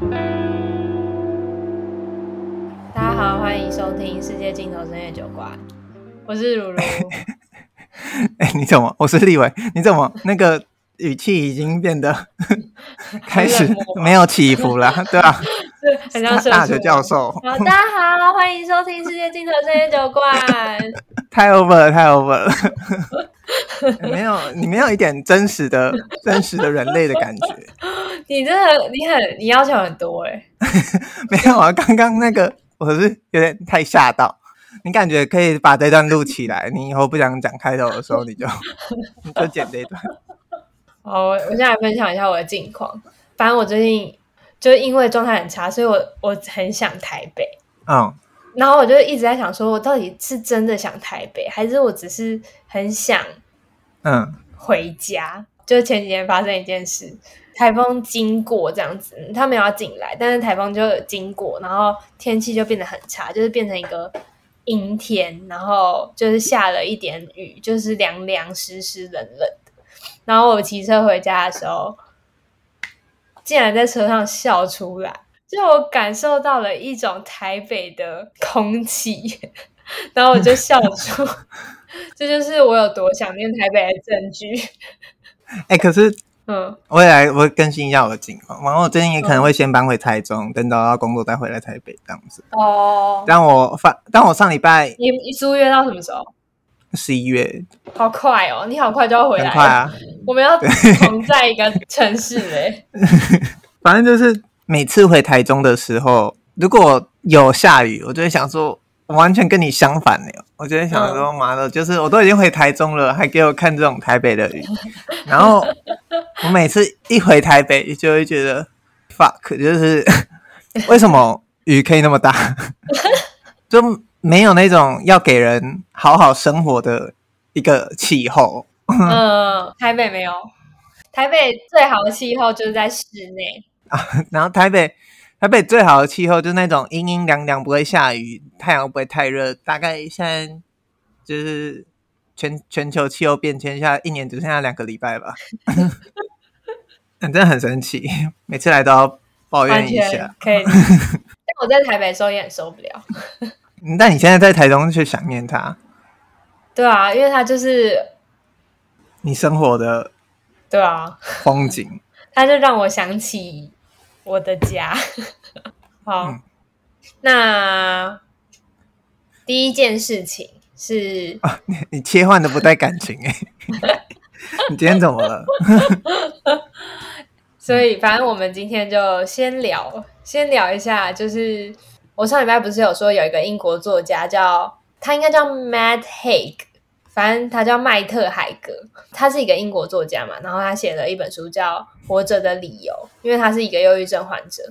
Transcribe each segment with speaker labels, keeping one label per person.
Speaker 1: 大家好，欢迎收听世界尽头深夜酒馆，我是如如。
Speaker 2: 哎、欸，你怎么？我是立伟，你怎么那个语气已经变得 开始没有起伏了？对吧、啊？
Speaker 1: 对，很像
Speaker 2: 大学教授。
Speaker 1: 好，大家好，欢迎收听世界尽头深夜酒馆。
Speaker 2: 太 over 了，太 over 了。没有，你没有一点真实的、真实的人类的感觉。
Speaker 1: 你真的，你很，你要求很多哎、欸。
Speaker 2: 没有啊，刚刚那个我是有点太吓到。你感觉可以把这段录起来，你以后不想讲开头的时候，你就 你就剪这一段。
Speaker 1: 好，我现在来分享一下我的近况。反正我最近就是因为状态很差，所以我我很想台北。
Speaker 2: 嗯。
Speaker 1: 然后我就一直在想，说我到底是真的想台北，还是我只是很想，嗯，回家。嗯、就前几天发生一件事，台风经过这样子，他没有要进来，但是台风就经过，然后天气就变得很差，就是变成一个阴天，然后就是下了一点雨，就是凉凉湿湿冷冷的。然后我骑车回家的时候，竟然在车上笑出来。就我感受到了一种台北的空气，然后我就笑出，这就是我有多想念台北的证据。
Speaker 2: 哎、欸，可是，嗯，我也来，我更新一下我的情况。然后我最近也可能会先搬回台中，嗯、等找到工作再回来台北这样子。哦，但我发，但我上礼拜，
Speaker 1: 你你租约到什么时候？
Speaker 2: 十一月。好
Speaker 1: 快哦，你好快就要回来，
Speaker 2: 很快啊！
Speaker 1: 我们要 同在一个城市嘞。
Speaker 2: 反正就是。每次回台中的时候，如果有下雨，我就会想说，我完全跟你相反呢。我就会想说，妈的，就是我都已经回台中了，还给我看这种台北的雨。然后我每次一回台北，就会觉得 fuck，就是为什么雨可以那么大，就没有那种要给人好好生活的一个气候。
Speaker 1: 嗯，台北没有，台北最好的气候就是在室内啊。
Speaker 2: 然后台北，台北最好的气候就是那种阴阴凉凉，不会下雨，太阳不会太热。大概现在就是全全球气候变迁下，一年只剩下两个礼拜吧。真的很神奇，每次来都要抱怨一下。
Speaker 1: 可以，但我在台北的时候也很受不了。
Speaker 2: 但你现在在台中却想念他？
Speaker 1: 对啊，因为他就是
Speaker 2: 你生活的，
Speaker 1: 对啊，
Speaker 2: 风景。
Speaker 1: 他就让我想起。我的家，好，嗯、那第一件事情是，
Speaker 2: 啊、你你切换的不带感情哎，你今天怎么了？
Speaker 1: 所以，反正我们今天就先聊，先聊一下，就是我上礼拜不是有说有一个英国作家叫他应该叫 Matt Haig，反正他叫麦特海格，他是一个英国作家嘛，然后他写了一本书叫。活着的理由，因为他是一个忧郁症患者，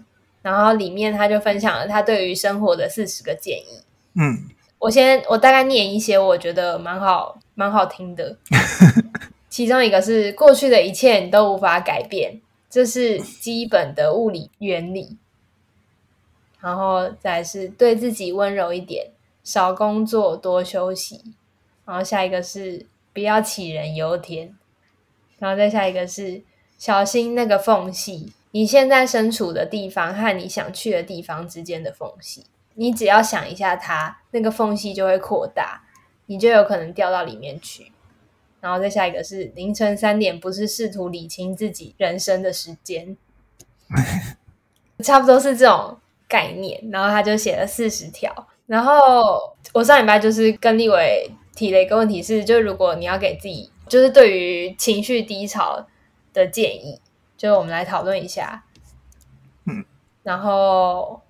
Speaker 1: 然后里面他就分享了他对于生活的四十个建议。嗯，我先我大概念一些，我觉得蛮好蛮好听的。其中一个是过去的一切你都无法改变，这是基本的物理原理。然后再是对自己温柔一点，少工作多休息。然后下一个是不要杞人忧天。然后再下一个是。小心那个缝隙，你现在身处的地方和你想去的地方之间的缝隙，你只要想一下它，那个缝隙就会扩大，你就有可能掉到里面去。然后再下一个是凌晨三点，不是试图理清自己人生的时间，差不多是这种概念。然后他就写了四十条。然后我上礼拜就是跟立伟提了一个问题是，就如果你要给自己，就是对于情绪低潮。的建议，就是我们来讨论一下。嗯，然后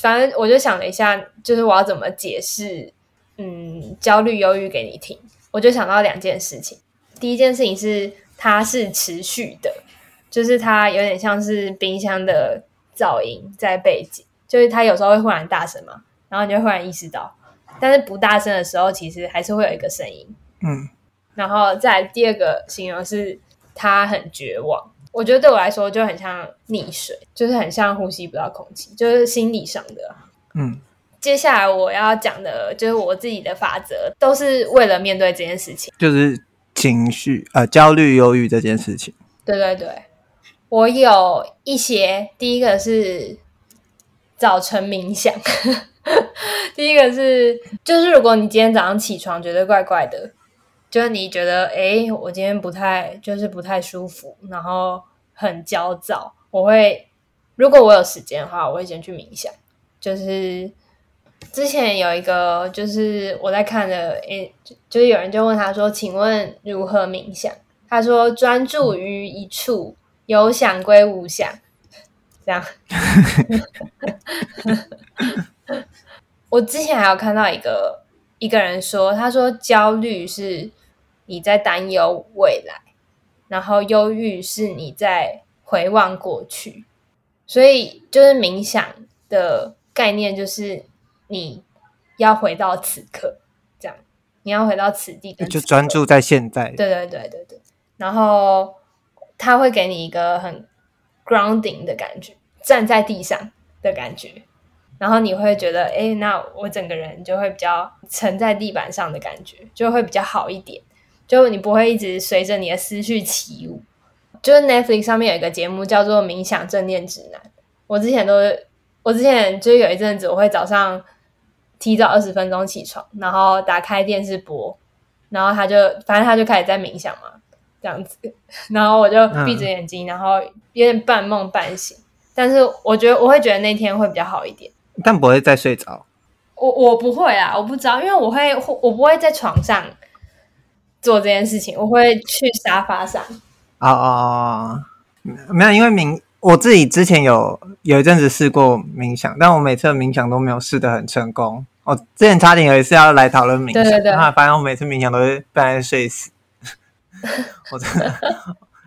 Speaker 1: 反正我就想了一下，就是我要怎么解释，嗯，焦虑、忧郁给你听。我就想到两件事情。第一件事情是，它是持续的，就是它有点像是冰箱的噪音在背景，就是它有时候会忽然大声嘛，然后你就忽然意识到，但是不大声的时候，其实还是会有一个声音。嗯，然后再第二个形容是。他很绝望，我觉得对我来说就很像溺水，就是很像呼吸不到空气，就是心理上的。嗯，接下来我要讲的就是我自己的法则，都是为了面对这件事情，
Speaker 2: 就是情绪呃焦虑、忧郁这件事情。
Speaker 1: 对对对，我有一些，第一个是早晨冥想。第一个是，就是如果你今天早上起床觉得怪怪的，就是你觉得哎，我今天不太就是不太舒服，然后很焦躁，我会如果我有时间的话，我会先去冥想。就是之前有一个，就是我在看的，诶，就是有人就问他说：“请问如何冥想？”他说：“专注于一处，有想归无想。”这样。我之前还有看到一个一个人说，他说焦虑是你在担忧未来，然后忧郁是你在回望过去，所以就是冥想的概念就是你要回到此刻，这样你要回到此地此，
Speaker 2: 就专注在现在。
Speaker 1: 对对对对对，然后他会给你一个很 grounding 的感觉，站在地上的感觉。然后你会觉得，哎，那我整个人就会比较沉在地板上的感觉，就会比较好一点。就你不会一直随着你的思绪起舞。就是 Netflix 上面有一个节目叫做《冥想正念指南》，我之前都，我之前就有一阵子，我会早上提早二十分钟起床，然后打开电视播，然后他就，反正他就开始在冥想嘛，这样子，然后我就闭着眼睛，嗯、然后有点半梦半醒，但是我觉得我会觉得那天会比较好一点。
Speaker 2: 但不会再睡着，
Speaker 1: 我我不会啊，我不知道，因为我会我不会在床上做这件事情，我会去沙发上。
Speaker 2: 哦哦哦，没有，因为冥我自己之前有有一阵子试过冥想，但我每次冥想都没有试得很成功。我之前差点有一次要来讨论冥想，对对对，然后发现我每次冥想都会被人睡死。我真的，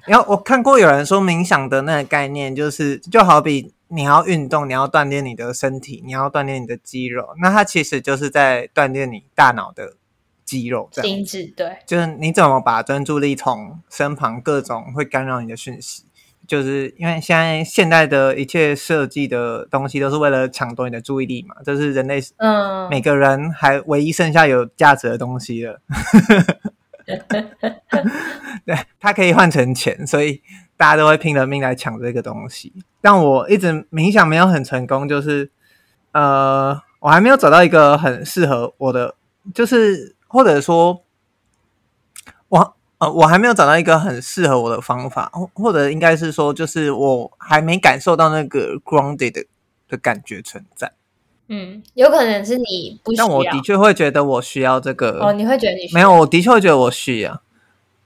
Speaker 2: 然后我看过有人说冥想的那个概念就是，就好比。你要运动，你要锻炼你的身体，你要锻炼你的肌肉，那它其实就是在锻炼你大脑的肌肉，这样。
Speaker 1: 心智，对，
Speaker 2: 就是你怎么把专注力从身旁各种会干扰你的讯息，就是因为现在现代的一切设计的东西都是为了抢夺你的注意力嘛，这是人类，嗯，每个人还唯一剩下有价值的东西了。对，它可以换成钱，所以。大家都会拼了命来抢这个东西，但我一直冥想没有很成功，就是呃，我还没有找到一个很适合我的，就是或者说，我呃，我还没有找到一个很适合我的方法，或或者应该是说，就是我还没感受到那个 grounded 的，的感觉存在。
Speaker 1: 嗯，有可能是你不需要，
Speaker 2: 但我的确会觉得我需要这个。
Speaker 1: 哦，你会觉得你需要？
Speaker 2: 没有，我的确会觉得我需要，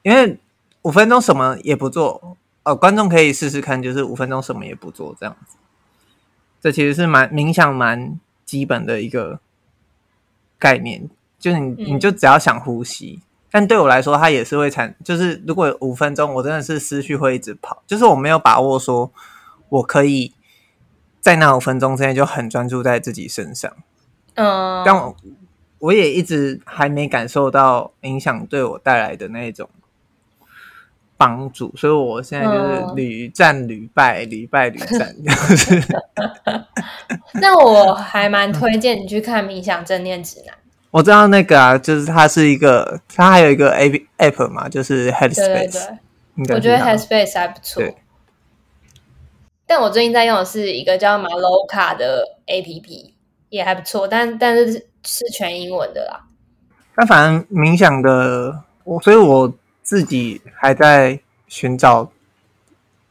Speaker 2: 因为五分钟什么也不做。哦，观众可以试试看，就是五分钟什么也不做这样子。这其实是蛮冥想蛮基本的一个概念，就是你你就只要想呼吸。嗯、但对我来说，它也是会产，就是如果五分钟，我真的是思绪会一直跑，就是我没有把握说我可以在那五分钟之内就很专注在自己身上。嗯，但我我也一直还没感受到冥想对我带来的那一种。帮助，所以我现在就是屡战屡败，屡败屡战，就是。
Speaker 1: 那我还蛮推荐你去看《冥想正念指南》。
Speaker 2: 我知道那个啊，就是它是一个，它还有一个 A P App 嘛，就是 Headspace。对对
Speaker 1: 对，我觉得 Headspace 还不错。但我最近在用的是一个叫 Maloka 的 A P P，也还不错，但但是是全英文的啦。
Speaker 2: 但反正冥想的，我所以我。自己还在寻找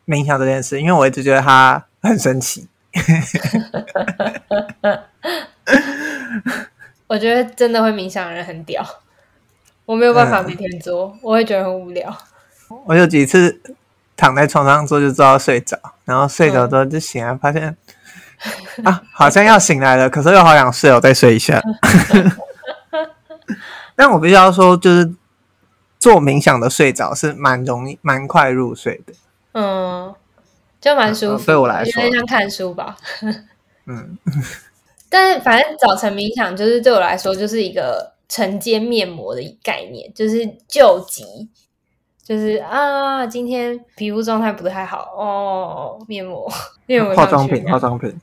Speaker 2: 冥想这件事，因为我一直觉得它很神奇。
Speaker 1: 我觉得真的会冥想的人很屌，我没有办法每天做，嗯、我会觉得很无聊。
Speaker 2: 我有几次躺在床上做就做到睡着，然后睡着之后就醒来，发现、嗯、啊，好像要醒来了，可是又好想睡，我再睡一下。但我必须要说，就是。做冥想的睡着是蛮容易、蛮快入睡的，
Speaker 1: 嗯，就蛮舒服。
Speaker 2: 对我来说，
Speaker 1: 有点像看书吧。嗯，但是反正早晨冥想就是对我来说就是一个晨间面膜的概念，就是救急，就是啊，今天皮肤状态不太好哦，面膜、面膜、
Speaker 2: 化妆品、化妆品。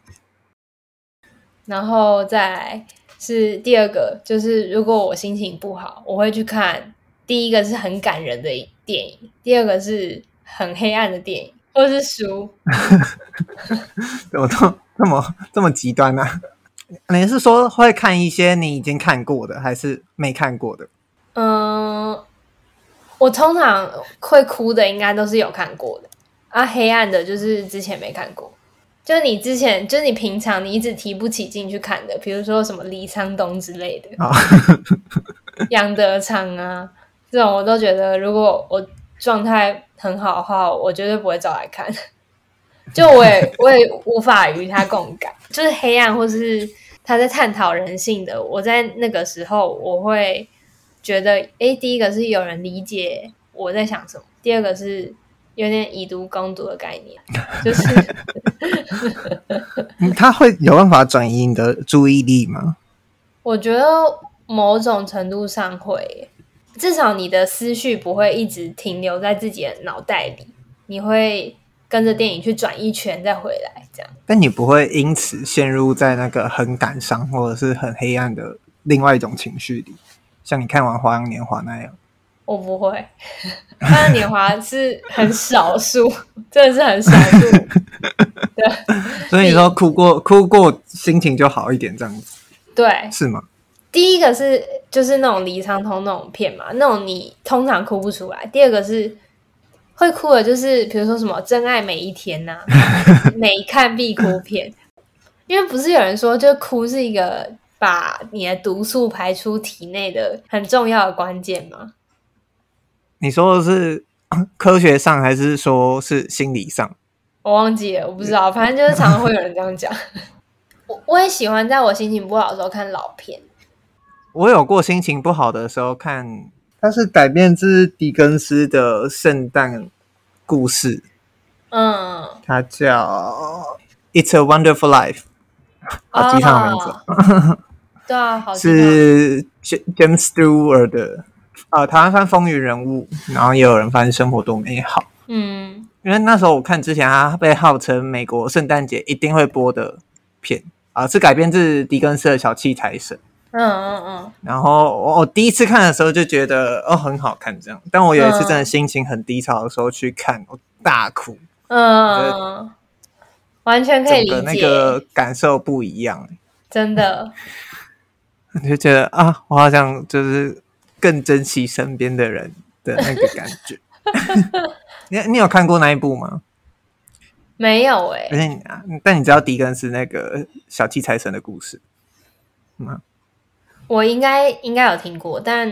Speaker 1: 然后再是第二个，就是如果我心情不好，我会去看。第一个是很感人的电影，第二个是很黑暗的电影，或是书。
Speaker 2: 我都这么这么极端呢、啊？你是说会看一些你已经看过的，还是没看过的？
Speaker 1: 嗯，我通常会哭的，应该都是有看过的啊。黑暗的，就是之前没看过。就你之前，就是你平常你一直提不起劲去看的，比如说什么李沧东之类的，杨德昌啊，这种我都觉得，如果我状态很好的话，我绝对不会找来看。就我也我也无法与他共感，就是黑暗或是他在探讨人性的，我在那个时候我会觉得，哎，第一个是有人理解我在想什么，第二个是有点以毒攻毒的概念，就是
Speaker 2: 他会有办法转移你的注意力吗？
Speaker 1: 我觉得某种程度上会，至少你的思绪不会一直停留在自己的脑袋里，你会。跟着电影去转一圈再回来，这样。
Speaker 2: 但你不会因此陷入在那个很感伤或者是很黑暗的另外一种情绪里，像你看完《花样年华》那样。
Speaker 1: 我不会，《花样年华》是很少数，真的是很少数。对，
Speaker 2: 所以你说哭过，哭过心情就好一点，这样子。
Speaker 1: 对，
Speaker 2: 是吗？
Speaker 1: 第一个是就是那种李沧东那种片嘛，那种你通常哭不出来。第二个是。会哭的，就是比如说什么《真爱每一天》呐，每看必哭片。因为不是有人说，就哭是一个把你的毒素排出体内的很重要的关键吗？
Speaker 2: 你说的是科学上，还是说是心理上？
Speaker 1: 我忘记了，我不知道。反正就是常常会有人这样讲。我我也喜欢在我心情不好的时候看老片。
Speaker 2: 我有过心情不好的时候看。它是改编自狄更斯的圣诞故事，嗯，它叫《It's a Wonderful Life 》，好记他的名字，
Speaker 1: 对啊，好
Speaker 2: 是 James Stewart 的啊，台湾翻风云人物，然后也有人翻生活多美好，嗯，因为那时候我看之前，它被号称美国圣诞节一定会播的片啊，是改编自狄更斯的小气财神。嗯嗯嗯，然后我我第一次看的时候就觉得哦很好看这样，但我有一次真的心情很低潮的时候去看，我大哭。嗯，
Speaker 1: 完全可以理解，
Speaker 2: 那个感受不一样，
Speaker 1: 真的。
Speaker 2: 你 就觉得啊，我好像就是更珍惜身边的人的那个感觉。你你有看过那一部吗？
Speaker 1: 没有哎、欸。
Speaker 2: 而且你啊，但你知道狄更是那个小气财神的故事吗？
Speaker 1: 我应该应该有听过，但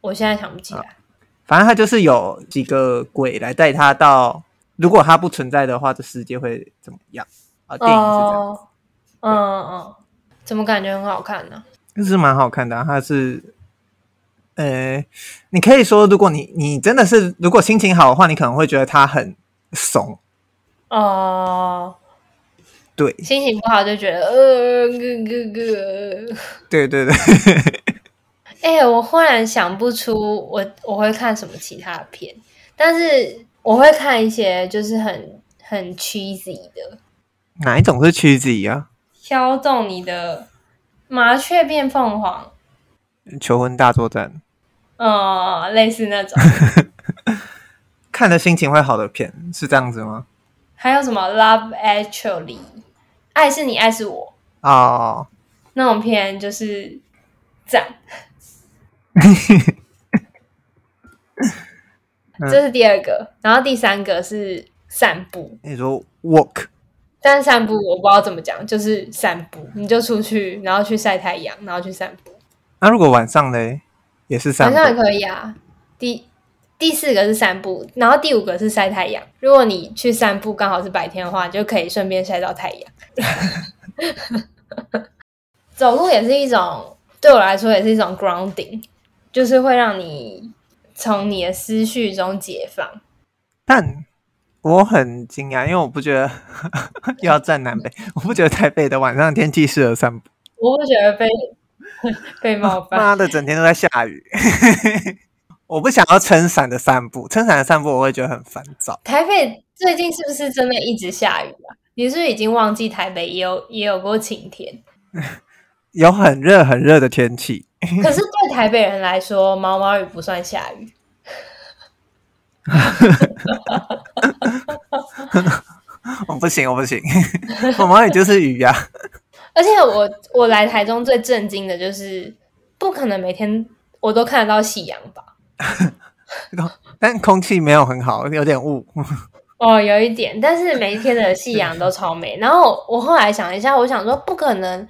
Speaker 1: 我现在想不起来。
Speaker 2: 反正他就是有几个鬼来带他到，如果他不存在的话，这世界会怎么样？啊，电影是这样。
Speaker 1: 嗯嗯，怎么感觉很好看呢？
Speaker 2: 就是蛮好看的啊。他是，呃，你可以说，如果你你真的是如果心情好的话，你可能会觉得他很怂。哦。对，
Speaker 1: 心情不好就觉得呃，哥哥哥。
Speaker 2: 对对对。
Speaker 1: 哎、欸，我忽然想不出我我会看什么其他的片，但是我会看一些就是很很 cheesy 的。
Speaker 2: 哪一种是 cheesy 啊？
Speaker 1: 挑中你的麻雀变凤凰。
Speaker 2: 求婚大作战。
Speaker 1: 哦，类似那种。
Speaker 2: 看的心情会好的片是这样子吗？
Speaker 1: 还有什么 Love Actually？爱是你，爱是我
Speaker 2: 哦，oh.
Speaker 1: 那种片就是赞。这是第二个，然后第三个是散步。
Speaker 2: 你说 walk，
Speaker 1: 但是散步我不知道怎么讲，就是散步，你就出去，然后去晒太阳，然后去散步。
Speaker 2: 那如果晚上嘞？也是散步，
Speaker 1: 晚上也可以啊。第第四个是散步，然后第五个是晒太阳。如果你去散步刚好是白天的话，就可以顺便晒到太阳。走路也是一种，对我来说也是一种 grounding，就是会让你从你的思绪中解放。
Speaker 2: 但我很惊讶，因为我不觉得 又要站南北，我不觉得台北的晚上天气适合散步。
Speaker 1: 我不觉得被 被冒犯，
Speaker 2: 妈的，整天都在下雨。我不想要撑伞的散步，撑伞的散步我会觉得很烦躁。
Speaker 1: 台北最近是不是真的一直下雨啊？你是不是已经忘记台北也有也有过晴天？
Speaker 2: 有很热很热的天气。
Speaker 1: 可是对台北人来说，毛毛雨不算下雨。
Speaker 2: 我不行，我不行，我毛雨就是雨呀、啊。
Speaker 1: 而且我我来台中最震惊的就是，不可能每天我都看得到夕阳吧？
Speaker 2: 但空气没有很好，有点雾。
Speaker 1: 哦，有一点，但是每一天的夕阳都超美。然后我后来想一下，我想说不可能，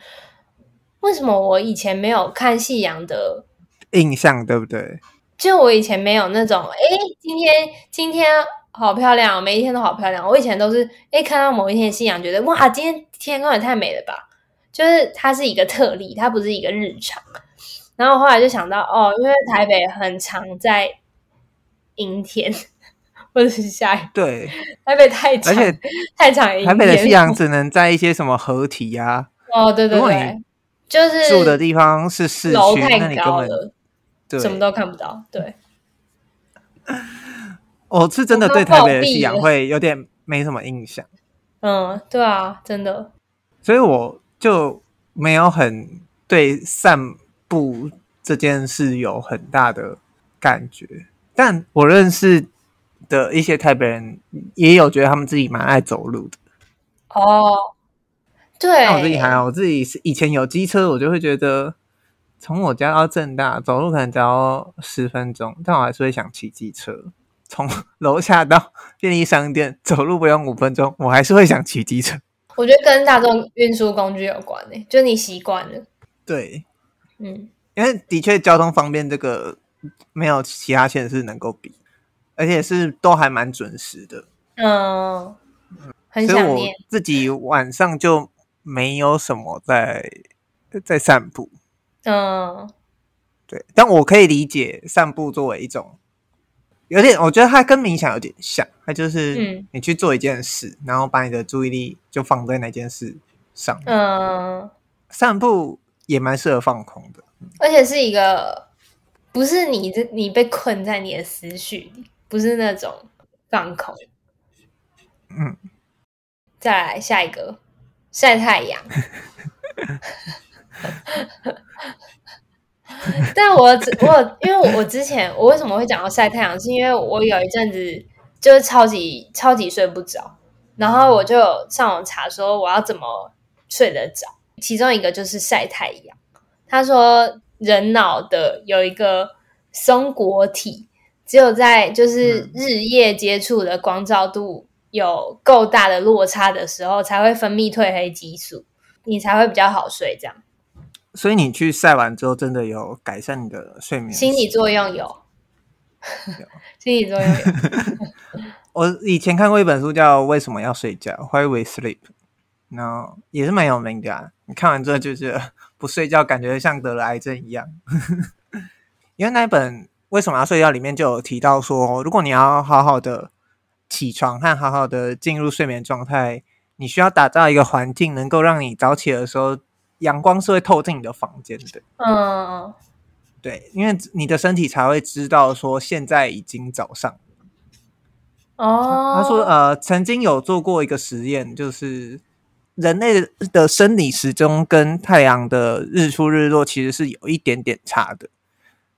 Speaker 1: 为什么我以前没有看夕阳的
Speaker 2: 印象，对不对？
Speaker 1: 就我以前没有那种，哎，今天今天好漂亮，每一天都好漂亮。我以前都是，哎，看到某一天夕阳，觉得哇，今天天空也太美了吧。就是它是一个特例，它不是一个日常。然后后来就想到，哦，因为台北很常在阴天。或者是下雨，
Speaker 2: 对，
Speaker 1: 台北太长，而且太长，
Speaker 2: 台北的夕阳只能在一些什么河堤呀、
Speaker 1: 啊，哦，对对对，就是
Speaker 2: 住的地方是市区，那你根本对
Speaker 1: 什么都看不到。对，
Speaker 2: 我是真的对台北的夕阳会有点没什么印象。
Speaker 1: 嗯，对啊，真的，
Speaker 2: 所以我就没有很对散步这件事有很大的感觉，但我认识。的一些台北人也有觉得他们自己蛮爱走路的
Speaker 1: 哦，对，
Speaker 2: 那我自己还好，我自己是以前有机车，我就会觉得从我家到正大走路可能只要十分钟，但我还是会想骑机车。从楼下到便利商店走路不用五分钟，我还是会想骑机车。
Speaker 1: 我觉得跟大众运输工具有关诶、欸，就你习惯了。
Speaker 2: 对，
Speaker 1: 嗯，
Speaker 2: 因为的确交通方便，这个没有其他县市能够比。而且是都还蛮准时的，
Speaker 1: 嗯，很想念。
Speaker 2: 自己晚上就没有什么在在散步，
Speaker 1: 嗯，
Speaker 2: 对。但我可以理解散步作为一种，有点，我觉得它跟冥想有点像，它就是你去做一件事，嗯，然后把你的注意力就放在那件事上。
Speaker 1: 嗯，
Speaker 2: 散步也蛮适合放空的，
Speaker 1: 而且是一个不是你这你被困在你的思绪里。不是那种放空，
Speaker 2: 嗯，
Speaker 1: 再来下一个晒太阳。但我我因为我我之前我为什么会讲到晒太阳，是因为我有一阵子就是超级超级睡不着，然后我就上网查说我要怎么睡得着，其中一个就是晒太阳。他说人脑的有一个松果体。只有在就是日夜接触的光照度有够大的落差的时候，才会分泌褪黑激素，你才会比较好睡。这样，
Speaker 2: 所以你去晒完之后，真的有改善你的睡眠？
Speaker 1: 心理作用有，有心理作用有。
Speaker 2: 我以前看过一本书，叫《为什么要睡觉》（Why We Sleep），然后也是蛮有名的啊。你看完之后就觉得不睡觉，感觉像得了癌症一样。因为那本。为什么要睡觉？里面就有提到说，如果你要好好的起床和好好的进入睡眠状态，你需要打造一个环境，能够让你早起的时候，阳光是会透进你的房间的。
Speaker 1: 嗯，
Speaker 2: 对，因为你的身体才会知道说现在已经早上。
Speaker 1: 哦，
Speaker 2: 他说，呃，曾经有做过一个实验，就是人类的生理时钟跟太阳的日出日落其实是有一点点差的。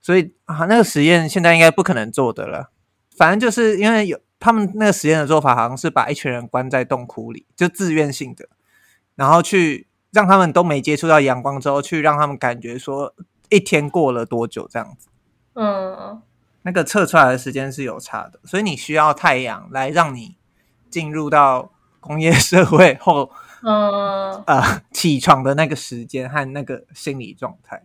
Speaker 2: 所以啊，那个实验现在应该不可能做的了。反正就是因为有他们那个实验的做法，好像是把一群人关在洞窟里，就自愿性的，然后去让他们都没接触到阳光之后，去让他们感觉说一天过了多久这样子。
Speaker 1: 嗯，
Speaker 2: 那个测出来的时间是有差的，所以你需要太阳来让你进入到工业社会后，
Speaker 1: 嗯，
Speaker 2: 呃，起床的那个时间和那个心理状态。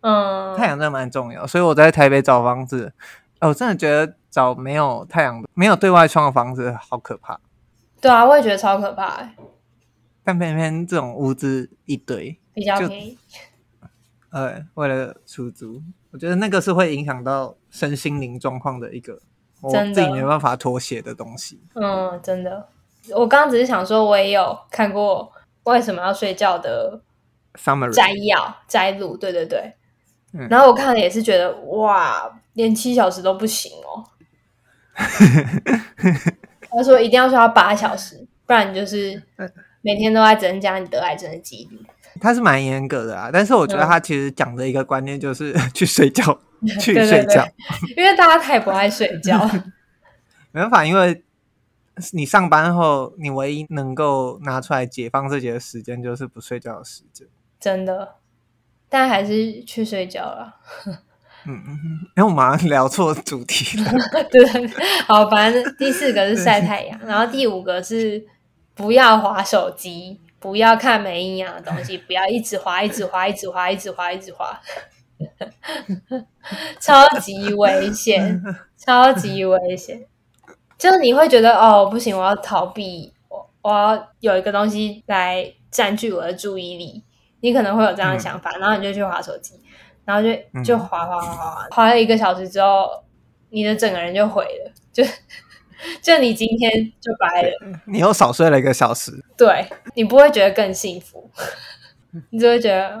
Speaker 1: 嗯，
Speaker 2: 太阳真的蛮重要，所以我在台北找房子，哦，我真的觉得找没有太阳的、没有对外窗的房子好可怕。
Speaker 1: 对啊，我也觉得超可怕。
Speaker 2: 但偏偏这种屋子一堆，
Speaker 1: 比较便宜。
Speaker 2: 呃，为了出租，我觉得那个是会影响到身心灵状况的一个，我自己没办法妥协的东西。
Speaker 1: 嗯，真的。我刚刚只是想说，我也有看过为什么要睡觉的
Speaker 2: summary
Speaker 1: 摘要摘录，对对对。然后我看了也是觉得哇，连七小时都不行哦。他说一定要睡到八小时，不然你就是每天都在增加你得癌症的几率。
Speaker 2: 他是蛮严格的啊，但是我觉得他其实讲的一个观念就是 去睡觉，去睡觉，
Speaker 1: 对对对，因为大家太不爱睡觉。
Speaker 2: 没办法，因为你上班后，你唯一能够拿出来解放自己的时间，就是不睡觉的时间。
Speaker 1: 真的，但还是去睡觉了。
Speaker 2: 嗯嗯嗯，因为我马上聊错主题了。
Speaker 1: 对，好，反正第四个是晒太阳，然后第五个是不要划手机，不要看没营养的东西，不要一直划，一直划，一直划，一直划，一直划，超级危险，超级危险。就是你会觉得哦，不行，我要逃避，我我要有一个东西来占据我的注意力。你可能会有这样的想法，嗯、然后你就去划手机。然后就就划划划划，划了一个小时之后，你的整个人就毁了，就 就你今天就白了。
Speaker 2: 你又少睡了一个小时，
Speaker 1: 对，你不会觉得更幸福，你只会觉得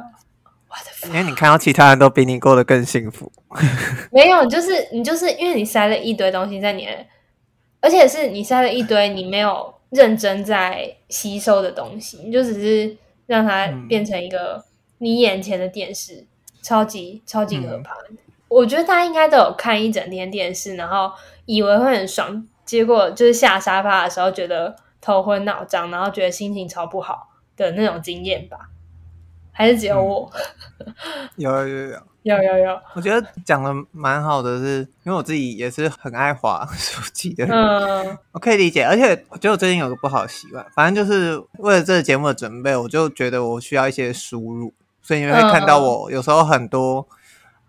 Speaker 1: 我的，
Speaker 2: 因为你看到其他人都比你过得更幸福。
Speaker 1: 没有，就是你就是因为你塞了一堆东西在你的，而且是你塞了一堆你没有认真在吸收的东西，你就只是让它变成一个你眼前的电视。超级超级可怕！我觉得大家应该都有看一整天电视，然后以为会很爽，结果就是下沙发的时候觉得头昏脑胀，然后觉得心情超不好的那种经验吧？还是只有我？
Speaker 2: 嗯、有有有
Speaker 1: 有有有！
Speaker 2: 我觉得讲的蛮好的是，是因为我自己也是很爱滑 手机的人，
Speaker 1: 嗯，
Speaker 2: 我可以理解。而且我觉得我最近有个不好的习惯，反正就是为了这个节目的准备，我就觉得我需要一些输入。所以你会看到我有时候很多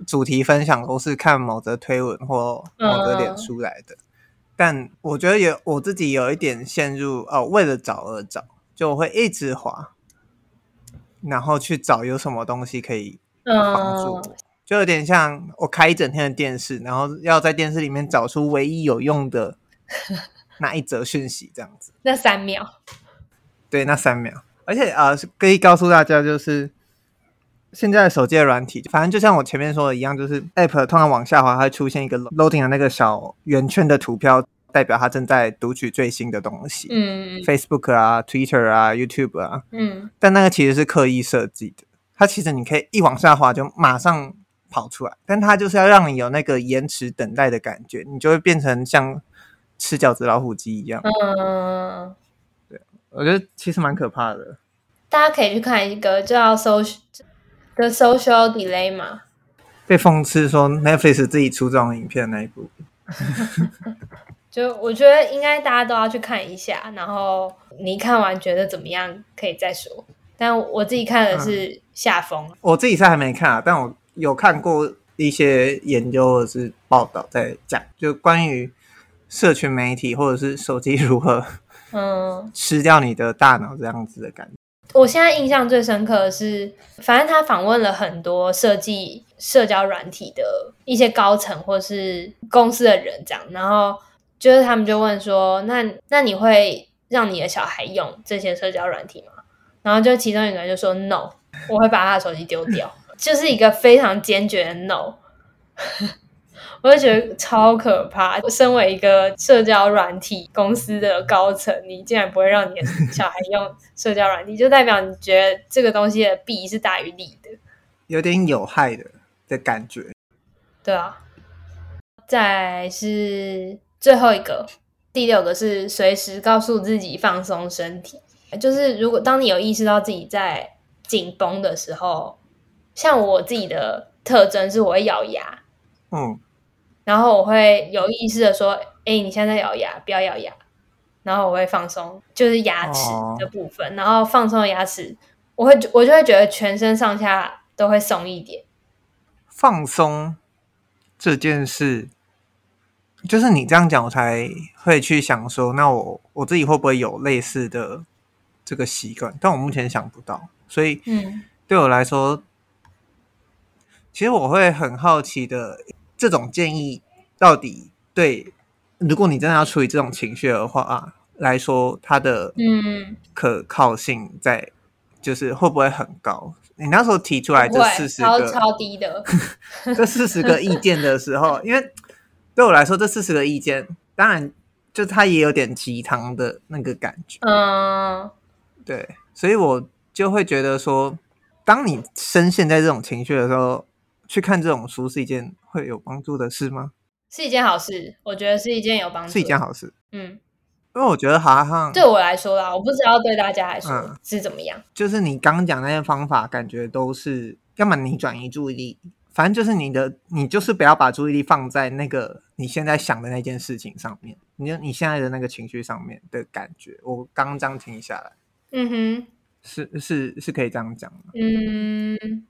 Speaker 2: 主题分享都是看某则推文或某则脸书来的，但我觉得有我自己有一点陷入哦，为了找而找，就我会一直滑，然后去找有什么东西可以帮助我，就有点像我开一整天的电视，然后要在电视里面找出唯一有用的 那一则讯息，这样子。
Speaker 1: 那三秒，
Speaker 2: 对，那三秒，而且啊，可以告诉大家就是。现在手机的软体，反正就像我前面说的一样，就是 App 通常往下滑，它会出现一个 loading 的那个小圆圈的图标，代表他正在读取最新的东西。嗯，Facebook 啊，Twitter 啊，YouTube 啊，嗯，但那个其实是刻意设计的，它其实你可以一往下滑就马上跑出来，但它就是要让你有那个延迟等待的感觉，你就会变成像吃饺子老虎机一样。嗯，对，我觉得其实蛮可怕的。
Speaker 1: 大家可以去看一个叫 Social。The Social Dilemma，
Speaker 2: 被讽刺说 Netflix 自己出这种影片的那一部，
Speaker 1: 就我觉得应该大家都要去看一下，然后你看完觉得怎么样可以再说。但我自己看的是下风，
Speaker 2: 嗯，我自己是还没看啊，但我有看过一些研究或者是报道在讲，就关于社群媒体或者是手机如何嗯 吃掉你的大脑这样子的感觉。
Speaker 1: 我现在印象最深刻的是，反正他访问了很多设计社交软体的一些高层或是公司的人，这样，然后就是他们就问说：“那那你会让你的小孩用这些社交软体吗？”然后就其中一个人就说：“No，我会把他的手机丢掉。”就是一个非常坚决的 No。我就觉得超可怕。身为一个社交软体公司的高层，你竟然不会让你的小孩用社交软体，就代表你觉得这个东西的弊是大于利的，
Speaker 2: 有点有害的的感觉。
Speaker 1: 对啊。再是最后一个，第六个是随时告诉自己放松身体。就是如果当你有意识到自己在紧绷的时候，像我自己的特征是我会咬牙。嗯。然后我会有意识的说：“哎，你现在在咬牙，不要咬牙。”然后我会放松，就是牙齿的部分。哦、然后放松的牙齿，我会我就会觉得全身上下都会松一点。
Speaker 2: 放松这件事，就是你这样讲，我才会去想说，那我我自己会不会有类似的这个习惯？但我目前想不到，所以，嗯，对我来说，嗯、其实我会很好奇的。这种建议到底对？如果你真的要处理这种情绪的话啊，来说，它的嗯可靠性在就是会不会很高？你那时候提出来这四十个
Speaker 1: 超超低的
Speaker 2: 这四十个意见的时候，因为对我来说，这四十个意见当然就它也有点鸡汤的那个感觉，嗯，对，所以我就会觉得说，当你深陷在这种情绪的时候，去看这种书是一件。会有帮助的事吗？
Speaker 1: 是一件好事，我觉得是一件有帮助，
Speaker 2: 是一件好事。
Speaker 1: 嗯，
Speaker 2: 因为我觉得好像
Speaker 1: 对我来说啦，我不知道对大家来说是怎么样。嗯、
Speaker 2: 就是你刚讲那些方法，感觉都是要么你转移注意力，反正就是你的，你就是不要把注意力放在那个你现在想的那件事情上面，你你现在的那个情绪上面的感觉。我刚刚这样听下来，
Speaker 1: 嗯哼，
Speaker 2: 是是是可以这样讲。
Speaker 1: 嗯，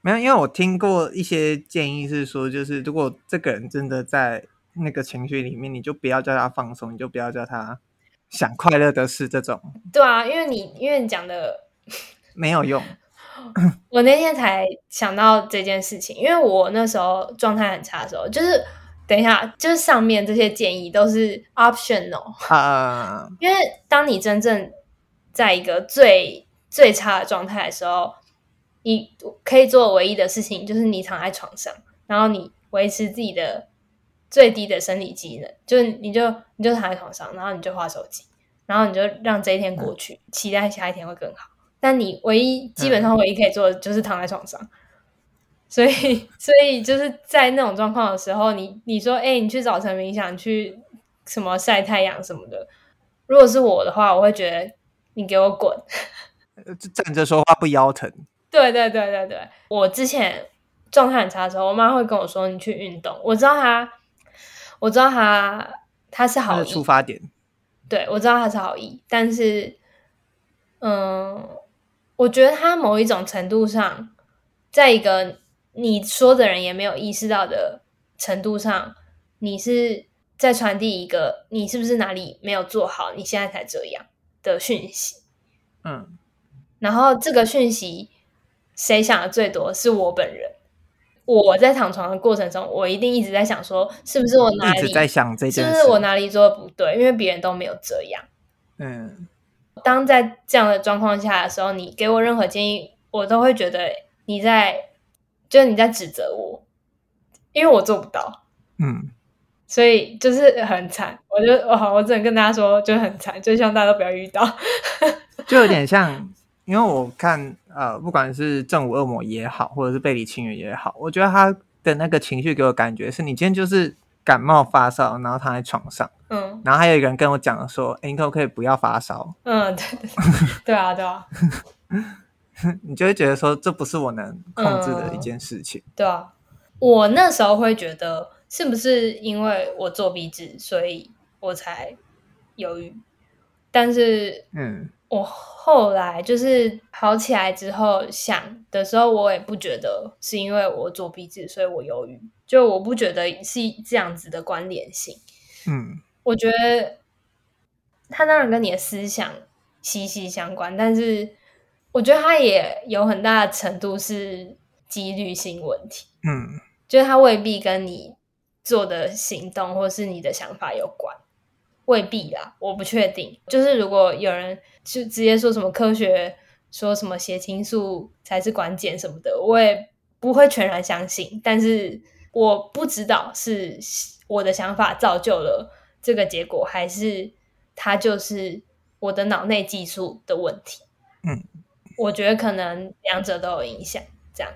Speaker 2: 没有，因为我听过一些建议是说，就是如果这个人真的在。那个情绪里面，你就不要叫他放松，你就不要叫他想快乐的事。这种
Speaker 1: 对啊，因为你因为你讲的
Speaker 2: 没有用。
Speaker 1: 我那天才想到这件事情，因为我那时候状态很差的时候，就是等一下，就是上面这些建议都是 optional
Speaker 2: 啊。
Speaker 1: 因为当你真正在一个最最差的状态的时候，你可以做唯一的事情就是你躺在床上，然后你维持自己的。最低的生理机能，就是你就你就躺在床上，然后你就划手机，然后你就让这一天过去，嗯、期待下一天会更好。但你唯一基本上唯一可以做的就是躺在床上，嗯、所以所以就是在那种状况的时候，你你说，哎、欸，你去早晨冥想，去什么晒太阳什么的。如果是我的话，我会觉得你给我滚，
Speaker 2: 站着说话不腰疼。
Speaker 1: 对对对对对，我之前状态很差的时候，我妈会跟我说，你去运动。我知道她。我知道她，她是好意，
Speaker 2: 出发点，
Speaker 1: 对，我知道她是好意，但是，嗯，我觉得他某一种程度上，在一个你说的人也没有意识到的程度上，你是在传递一个你是不是哪里没有做好，你现在才这样的讯息，
Speaker 2: 嗯，
Speaker 1: 然后这个讯息谁想的最多是我本人。我在躺床的过程中，我一定一直在想说，是不是我哪里
Speaker 2: 在想这件事，
Speaker 1: 是不是我哪里做的不对？因为别人都没有这样。
Speaker 2: 嗯，
Speaker 1: 当在这样的状况下的时候，你给我任何建议，我都会觉得你在，就是你在指责我，因为我做不到。
Speaker 2: 嗯，
Speaker 1: 所以就是很惨。我就哦，我只能跟大家说，就很惨，就希望大家都不要遇到。
Speaker 2: 就有点像。因为我看，呃，不管是正午恶魔也好，或者是背离亲缘也好，我觉得他的那个情绪给我感觉是，你今天就是感冒发烧，然后躺在床上，
Speaker 1: 嗯，
Speaker 2: 然后还有一个人跟我讲说，哎，你可不可以不要发烧？
Speaker 1: 嗯，对对对啊，对啊，
Speaker 2: 你就会觉得说，这不是我能控制的一件事情。
Speaker 1: 嗯，对啊，我那时候会觉得，是不是因为我作弊制，所以我才犹豫？但是，
Speaker 2: 嗯。
Speaker 1: 我后来就是好起来之后想的时候，我也不觉得是因为我作弊制，所以我犹豫。就我不觉得是这样子的关联性。
Speaker 2: 嗯，
Speaker 1: 我觉得它当然跟你的思想息息相关，但是我觉得它也有很大的程度是几率性问题。
Speaker 2: 嗯，
Speaker 1: 就是它未必跟你做的行动或是你的想法有关。未必啦，我不确定。就是如果有人就直接说什么科学，说什么血清素才是关键什么的，我也不会全然相信。但是我不知道是我的想法造就了这个结果，还是它就是我的脑内技术的问题。
Speaker 2: 嗯，
Speaker 1: 我觉得可能两者都有影响。这样，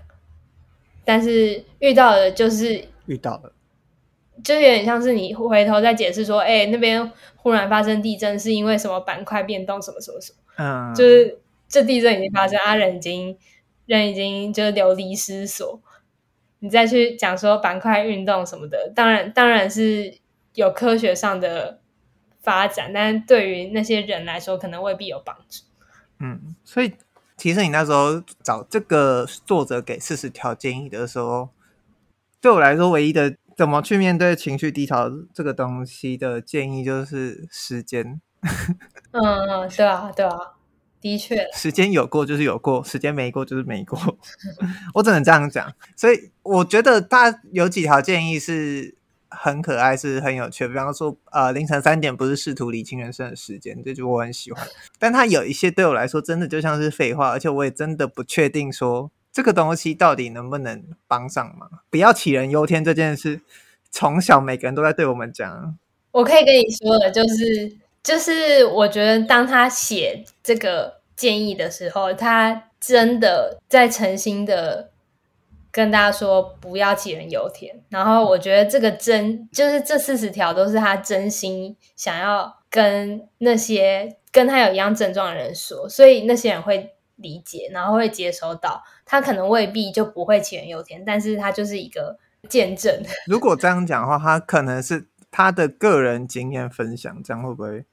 Speaker 1: 但是遇到的就是
Speaker 2: 遇到了。
Speaker 1: 就有点像是你回头再解释说，哎、欸，那边忽然发生地震是因为什么板块变动，什么什么什么，
Speaker 2: 嗯，
Speaker 1: 就是这地震已经发生，啊，人已经人已经就是流离失所，你再去讲说板块运动什么的，当然当然是有科学上的发展，但对于那些人来说，可能未必有帮助。
Speaker 2: 嗯，所以其实你那时候找这个作者给四十条建议的时候，对我来说唯一的。怎么去面对情绪低潮这个东西的建议就是时间。
Speaker 1: 嗯，对啊，对啊，的确，
Speaker 2: 时间有过就是有过，时间没过就是没过，我只能这样讲。所以我觉得他有几条建议是很可爱，是很有趣。比方说，呃，凌晨三点不是试图理清人生的时间，这就我很喜欢。但他有一些对我来说真的就像是废话，而且我也真的不确定说。这个东西到底能不能帮上忙？不要杞人忧天这件事，从小每个人都在对我们讲。
Speaker 1: 我可以跟你说的，就是就是，我觉得当他写这个建议的时候，他真的在诚心的跟大家说不要杞人忧天。然后我觉得这个真就是这四十条都是他真心想要跟那些跟他有一样症状的人说，所以那些人会理解，然后会接收到。他可能未必就不会杞人忧天，但是他就是一个见证。
Speaker 2: 如果这样讲的话，他可能是他的个人经验分享，这样会不会？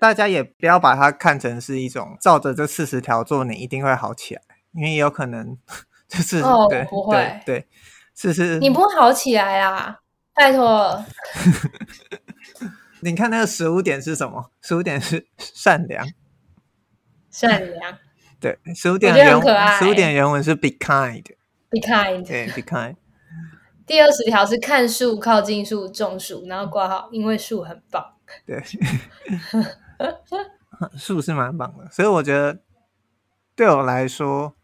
Speaker 2: 大家也不要把它看成是一种照着这四十条做，你一定会好起来，因为有可能就是
Speaker 1: 哦，
Speaker 2: 对
Speaker 1: 不
Speaker 2: 会，对，是是，
Speaker 1: 你不会好起来啦，拜托。
Speaker 2: 你看那个十五点是什么？十五点是善良，
Speaker 1: 善良。
Speaker 2: 对，十五点原文，十五点原文是 be kind，be
Speaker 1: kind，
Speaker 2: 对，be kind。
Speaker 1: 第二十条是看树，靠近树，种树，然后挂号，因为树很棒。
Speaker 2: 对。树是蛮棒的，所以我觉得对我来说，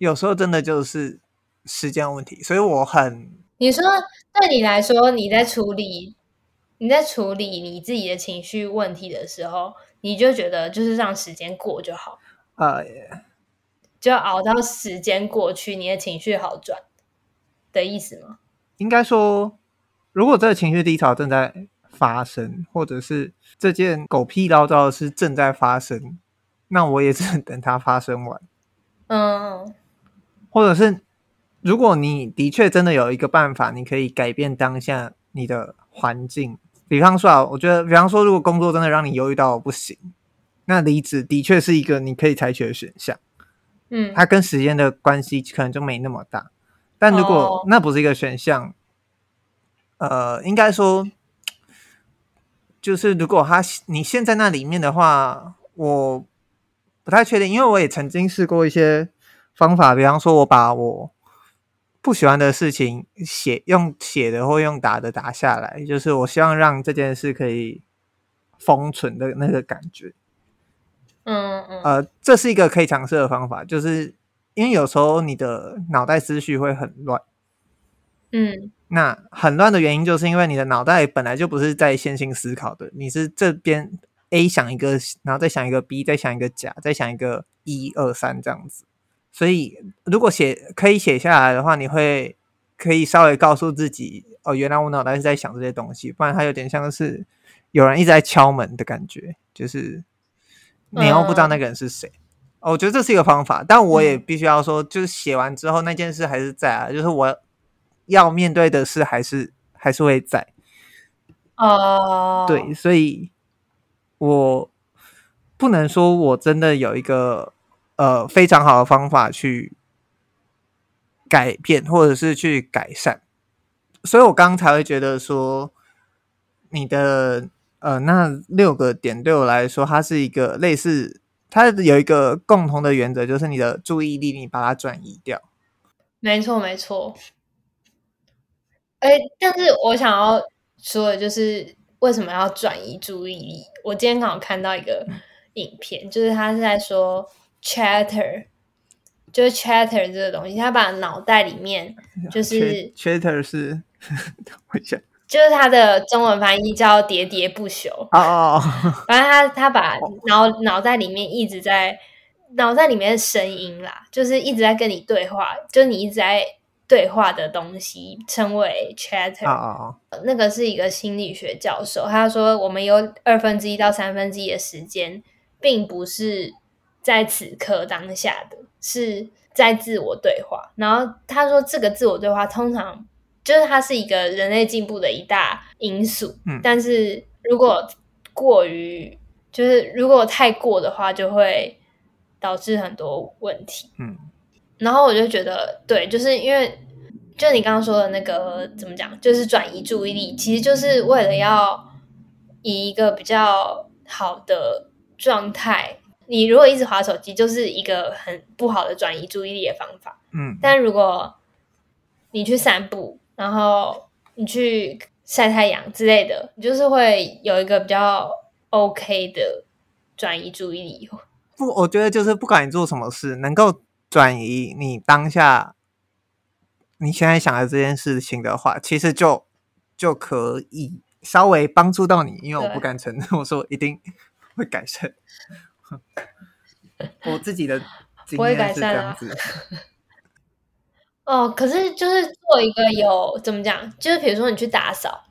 Speaker 2: 有时候真的就是时间问题。所以我很，
Speaker 1: 你说对你来说，你在处理你在处理你自己的情绪问题的时候，你就觉得就是让时间过就好，
Speaker 2: 呃，uh,
Speaker 1: 就熬到时间过去，你的情绪好转的意思吗？
Speaker 2: 应该说，如果这个情绪低潮正在发生，或者是这件狗屁唠叨的事正在发生，那我也只能等它发生完。
Speaker 1: 嗯，
Speaker 2: 或者是如果你的确真的有一个办法，你可以改变当下你的环境。比方说啊，我觉得，比方说，如果工作真的让你忧郁到不行，那离职的确是一个你可以采取的选项。
Speaker 1: 嗯，
Speaker 2: 它跟时间的关系可能就没那么大。但如果那不是一个选项，哦、呃，应该说。就是如果他你现在那里面的话，我不太确定，因为我也曾经试过一些方法，比方说我把我不喜欢的事情写用写的或用打的打下来，就是我希望让这件事可以封存的那个感觉。
Speaker 1: 嗯嗯，
Speaker 2: 呃，这是一个可以尝试的方法，就是因为有时候你的脑袋思绪会很乱。
Speaker 1: 嗯。
Speaker 2: 那很乱的原因，就是因为你的脑袋本来就不是在线性思考的，你是这边 A 想一个，然后再想一个 B，再想一个甲，再想一个一二三这样子。所以如果写可以写下来的话，你会可以稍微告诉自己，哦，原来我脑袋是在想这些东西，不然它有点像是有人一直在敲门的感觉，就是你又不知道那个人是谁。嗯。哦，我觉得这是一个方法，但我也必须要说，就是写完之后那件事还是在啊，就是我。要面对的事还是还是会在
Speaker 1: 哦，uh、
Speaker 2: 对，所以我不能说我真的有一个呃非常好的方法去改变或者是去改善，所以我刚刚才会觉得说你的呃那六个点对我来说，它是一个类似，它有一个共同的原则，就是你的注意力你把它转移掉，
Speaker 1: 没错没错。哎，但是我想要说的就是，为什么要转移注意力？我今天刚好看到一个影片，就是他是在说 chatter，就是 chatter 这个东西，他把脑袋里面 就是
Speaker 2: chatter 是，我想
Speaker 1: 就是他的中文翻译叫喋喋不休。
Speaker 2: 哦
Speaker 1: 反正他他把脑脑袋里面一直在脑袋里面的声音啦，就是一直在跟你对话，就是你一直在。对话的东西称为 chatter，、
Speaker 2: oh, oh.
Speaker 1: 那个是一个心理学教授，他说我们有二分之一到三分之一的时间，并不是在此刻当下的，是在自我对话。然后他说，这个自我对话通常就是它是一个人类进步的一大因素，
Speaker 2: 嗯，
Speaker 1: 但是如果过于，就是如果太过的话，就会导致很多问题，
Speaker 2: 嗯。
Speaker 1: 然后我就觉得，对，就是因为，就你刚刚说的那个怎么讲，就是转移注意力，其实就是为了要以一个比较好的状态。你如果一直划手机，就是一个很不好的转移注意力的方法。
Speaker 2: 嗯，
Speaker 1: 但如果你去散步，然后你去晒太阳之类的，你就是会有一个比较 OK 的转移注意力。
Speaker 2: 不，我觉得就是不管你做什么事，能够。转移你当下你现在想的这件事情的话，其实就就可以稍微帮助到你，因为我不敢承认，我说我一定会改善。我自己的经验是这样子。
Speaker 1: 哦，可是就是做一个有怎么讲，就是比如说你去打扫，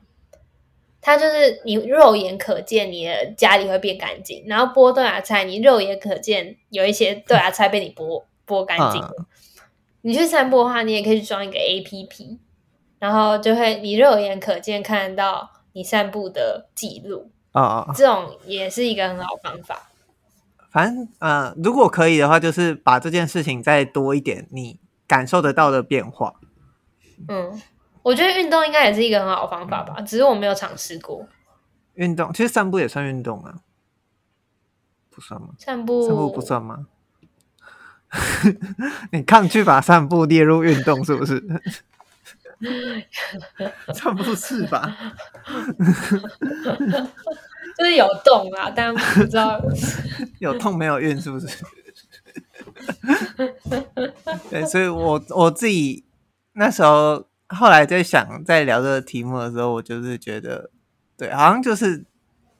Speaker 1: 它就是你肉眼可见你的家里会变干净，然后剥豆芽菜，你肉眼可见有一些豆芽菜被你剥剥干净了。你去散步的话，你也可以去装一个 APP，然后就会你肉眼可见看得到你散步的记录
Speaker 2: 啊，
Speaker 1: 这种也是一个很好方法。
Speaker 2: 反正呃，如果可以的话，就是把这件事情再多一点，你感受得到的变化。
Speaker 1: 嗯。我觉得运动应该也是一个很好的方法吧，嗯、只是我没有尝试过。
Speaker 2: 运动其实散步也算运动啊，不算吗？
Speaker 1: 散步
Speaker 2: 散步不算吗？你抗拒把散步列入运动是不是？散步是吧？
Speaker 1: 就是有动啊，但不知道
Speaker 2: 有痛没有运是不是？对，所以我我自己那时候。后来在想，在聊这个题目的时候，我就是觉得，对，好像就是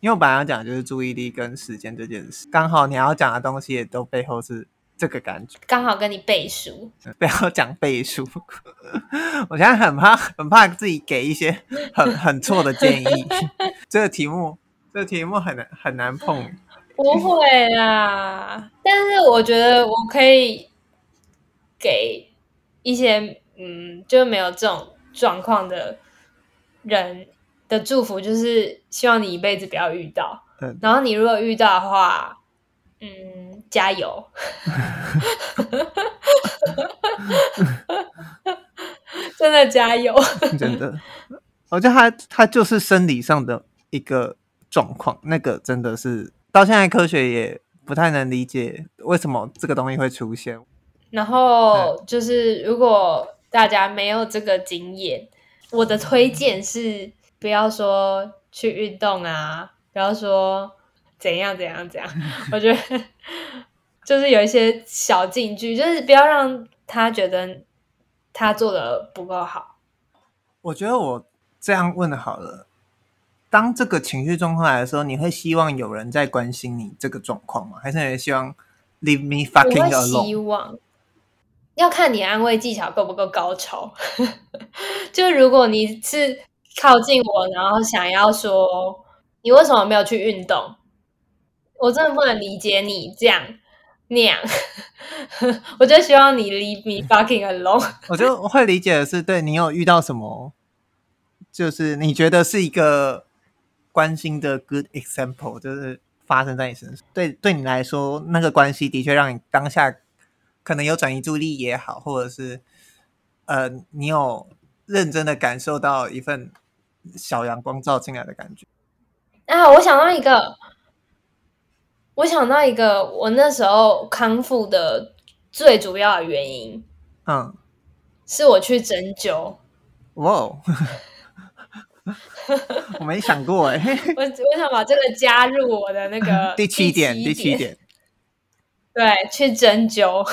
Speaker 2: 因为我本来要讲就是注意力跟时间这件事，刚好你要讲的东西也都背后是这个感觉，
Speaker 1: 刚好跟你背书，
Speaker 2: 不要讲背书，我现在很怕，很怕自己给一些很很错的建议。这个题目，这题目很难很难碰，
Speaker 1: 不会啦，但是我觉得我可以给一些。嗯，就没有这种状况的人的祝福，就是希望你一辈子不要遇到。
Speaker 2: 嗯、
Speaker 1: 然后你如果遇到的话，嗯，加油！真的加油！
Speaker 2: 真的，我觉得他他就是生理上的一个状况，那个真的是到现在科学也不太能理解为什么这个东西会出现。
Speaker 1: 然后就是如果。大家没有这个经验，我的推荐是不要说去运动啊，不要说怎样怎样怎样。我觉得就是有一些小禁句，就是不要让他觉得他做的不够好。
Speaker 2: 我觉得我这样问好了，当这个情绪状况来的时候，你会希望有人在关心你这个状况吗？还是你会希望 leave me fucking alone？
Speaker 1: 希望。要看你安慰技巧够不够高超，就如果你是靠近我，然后想要说你为什么没有去运动，我真的不能理解你这样那样，我就希望你 leave me fucking alone。
Speaker 2: 我就会理解的是，对你有遇到什么，就是你觉得是一个关心的 good example，就是发生在你身上，对对你来说，那个关系的确让你当下。可能有转移注意力也好，或者是呃，你有认真的感受到一份小阳光照进来的感觉
Speaker 1: 啊！我想到一个，我想到一个，我那时候康复的最主要的原因，
Speaker 2: 嗯，
Speaker 1: 是我去针灸。
Speaker 2: 我没想过哎，
Speaker 1: 我我想把这个加入我的那个
Speaker 2: 第七点，第七点。
Speaker 1: 对，去针灸，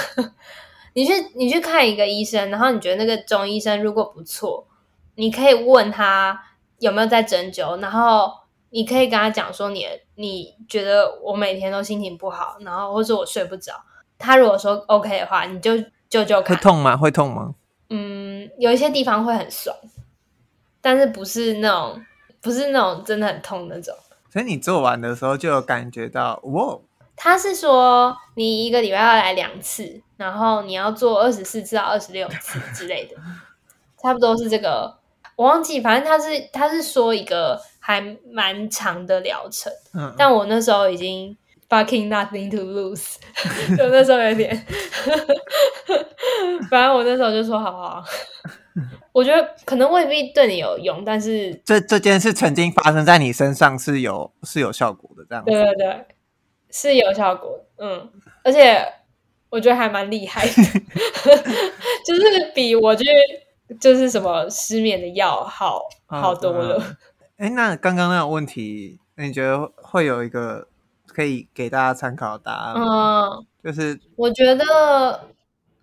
Speaker 1: 你去你去看一个医生，然后你觉得那个中医生如果不错，你可以问他有没有在针灸，然后你可以跟他讲说你你觉得我每天都心情不好，然后或者我睡不着，他如果说 OK 的话，你就就就看。
Speaker 2: 会痛吗？会痛吗？
Speaker 1: 嗯，有一些地方会很酸，但是不是那种不是那种真的很痛那种。
Speaker 2: 所以你做完的时候就有感觉到哇。
Speaker 1: 他是说，你一个礼拜要来两次，然后你要做二十四次到二十六次 之类的，差不多是这个。我忘记，反正他是他是说一个还蛮长的疗程，嗯，但我那时候已经 fucking nothing to lose，就那时候有点，反正我那时候就说好好，我觉得可能未必对你有用，但是
Speaker 2: 这这件事曾经发生在你身上是有是有效果的，这样子。
Speaker 1: 对对对。是有效果，嗯，而且我觉得还蛮厉害的，就是比我去就是什么失眠的药好好多了。
Speaker 2: 哎、嗯嗯，那刚刚那个问题，你觉得会有一个可以给大家参考的答案？嗯，就是
Speaker 1: 我觉得，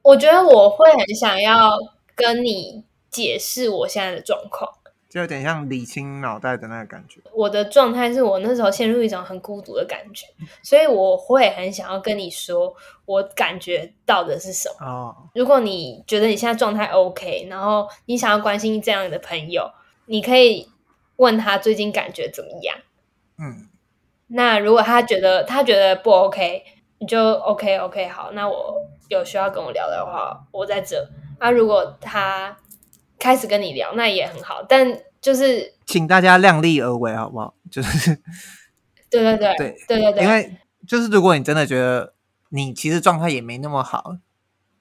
Speaker 1: 我觉得我会很想要跟你解释我现在的状况。
Speaker 2: 就有点像理清脑袋的那个感觉。
Speaker 1: 我的状态是我那时候陷入一种很孤独的感觉，所以我会很想要跟你说，我感觉到的是什么。
Speaker 2: 哦，
Speaker 1: 如果你觉得你现在状态 OK，然后你想要关心这样的朋友，你可以问他最近感觉怎么样。
Speaker 2: 嗯，
Speaker 1: 那如果他觉得他觉得不 OK，你就 OK OK 好，那我有需要跟我聊的话，我在这。那、啊、如果他开始跟你聊，那也很好，但就是
Speaker 2: 请大家量力而为，好不好？就是
Speaker 1: 对对对对对对对，
Speaker 2: 因为就是如果你真的觉得你其实状态也没那么好，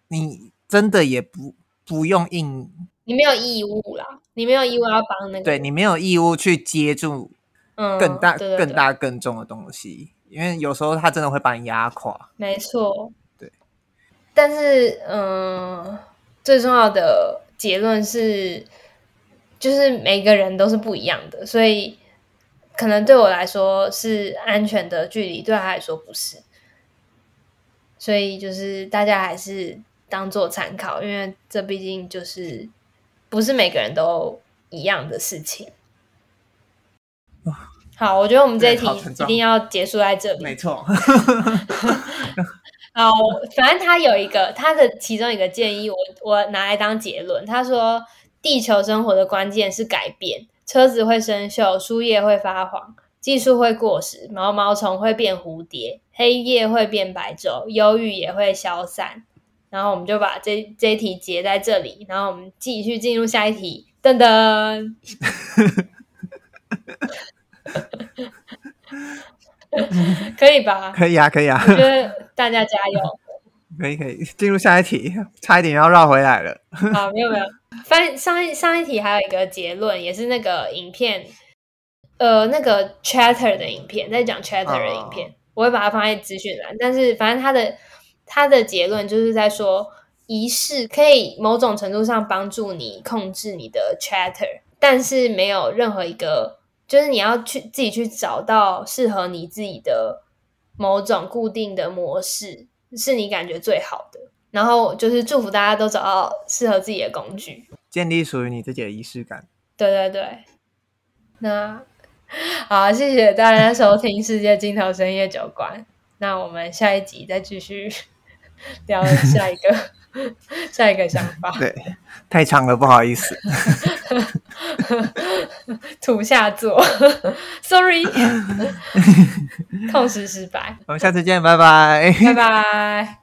Speaker 2: 你真的也不不用硬，
Speaker 1: 你没有义务啦，你没有义务要帮那个，
Speaker 2: 对，你没有义务去接住更大、
Speaker 1: 嗯、对对对
Speaker 2: 更大、更重的东西，因为有时候他真的会把你压垮。
Speaker 1: 没错，
Speaker 2: 对。
Speaker 1: 但是，嗯，最重要的结论是，就是每个人都是不一样的，所以可能对我来说是安全的距离，对他来说不是。所以，就是大家还是当做参考，因为这毕竟就是不是每个人都一样的事情。好，我觉得我们这一题一定要结束在这里。
Speaker 2: 没错。
Speaker 1: 好，反正他有一个他的其中一个建议我，我我拿来当结论。他说，地球生活的关键是改变，车子会生锈，树叶会发黄，技术会过时，毛毛虫会变蝴蝶，黑夜会变白昼，忧郁也会消散。然后我们就把这这一题结在这里，然后我们继续进入下一题。噔噔。可以吧？
Speaker 2: 可以啊，可以啊。
Speaker 1: 我觉得大家加油。
Speaker 2: 可以可以，进入下一题，差一点要绕回来了。
Speaker 1: 好，没有没有。翻上一上一题还有一个结论，也是那个影片，呃，那个 Chatter 的影片，在讲 Chatter 的影片，哦、我会把它放在资讯栏。但是反正他的他的结论就是在说，仪式可以某种程度上帮助你控制你的 Chatter，但是没有任何一个。就是你要去自己去找到适合你自己的某种固定的模式，是你感觉最好的。然后就是祝福大家都找到适合自己的工具，
Speaker 2: 建立属于你自己的仪式感。
Speaker 1: 对对对，那好，谢谢大家收听《世界尽头深夜酒馆》。那我们下一集再继续 聊下一个。下一个想法，
Speaker 2: 对，太长了，不好意思。
Speaker 1: 土下座，sorry，痛失失败。
Speaker 2: 我们下次见，拜拜，
Speaker 1: 拜拜。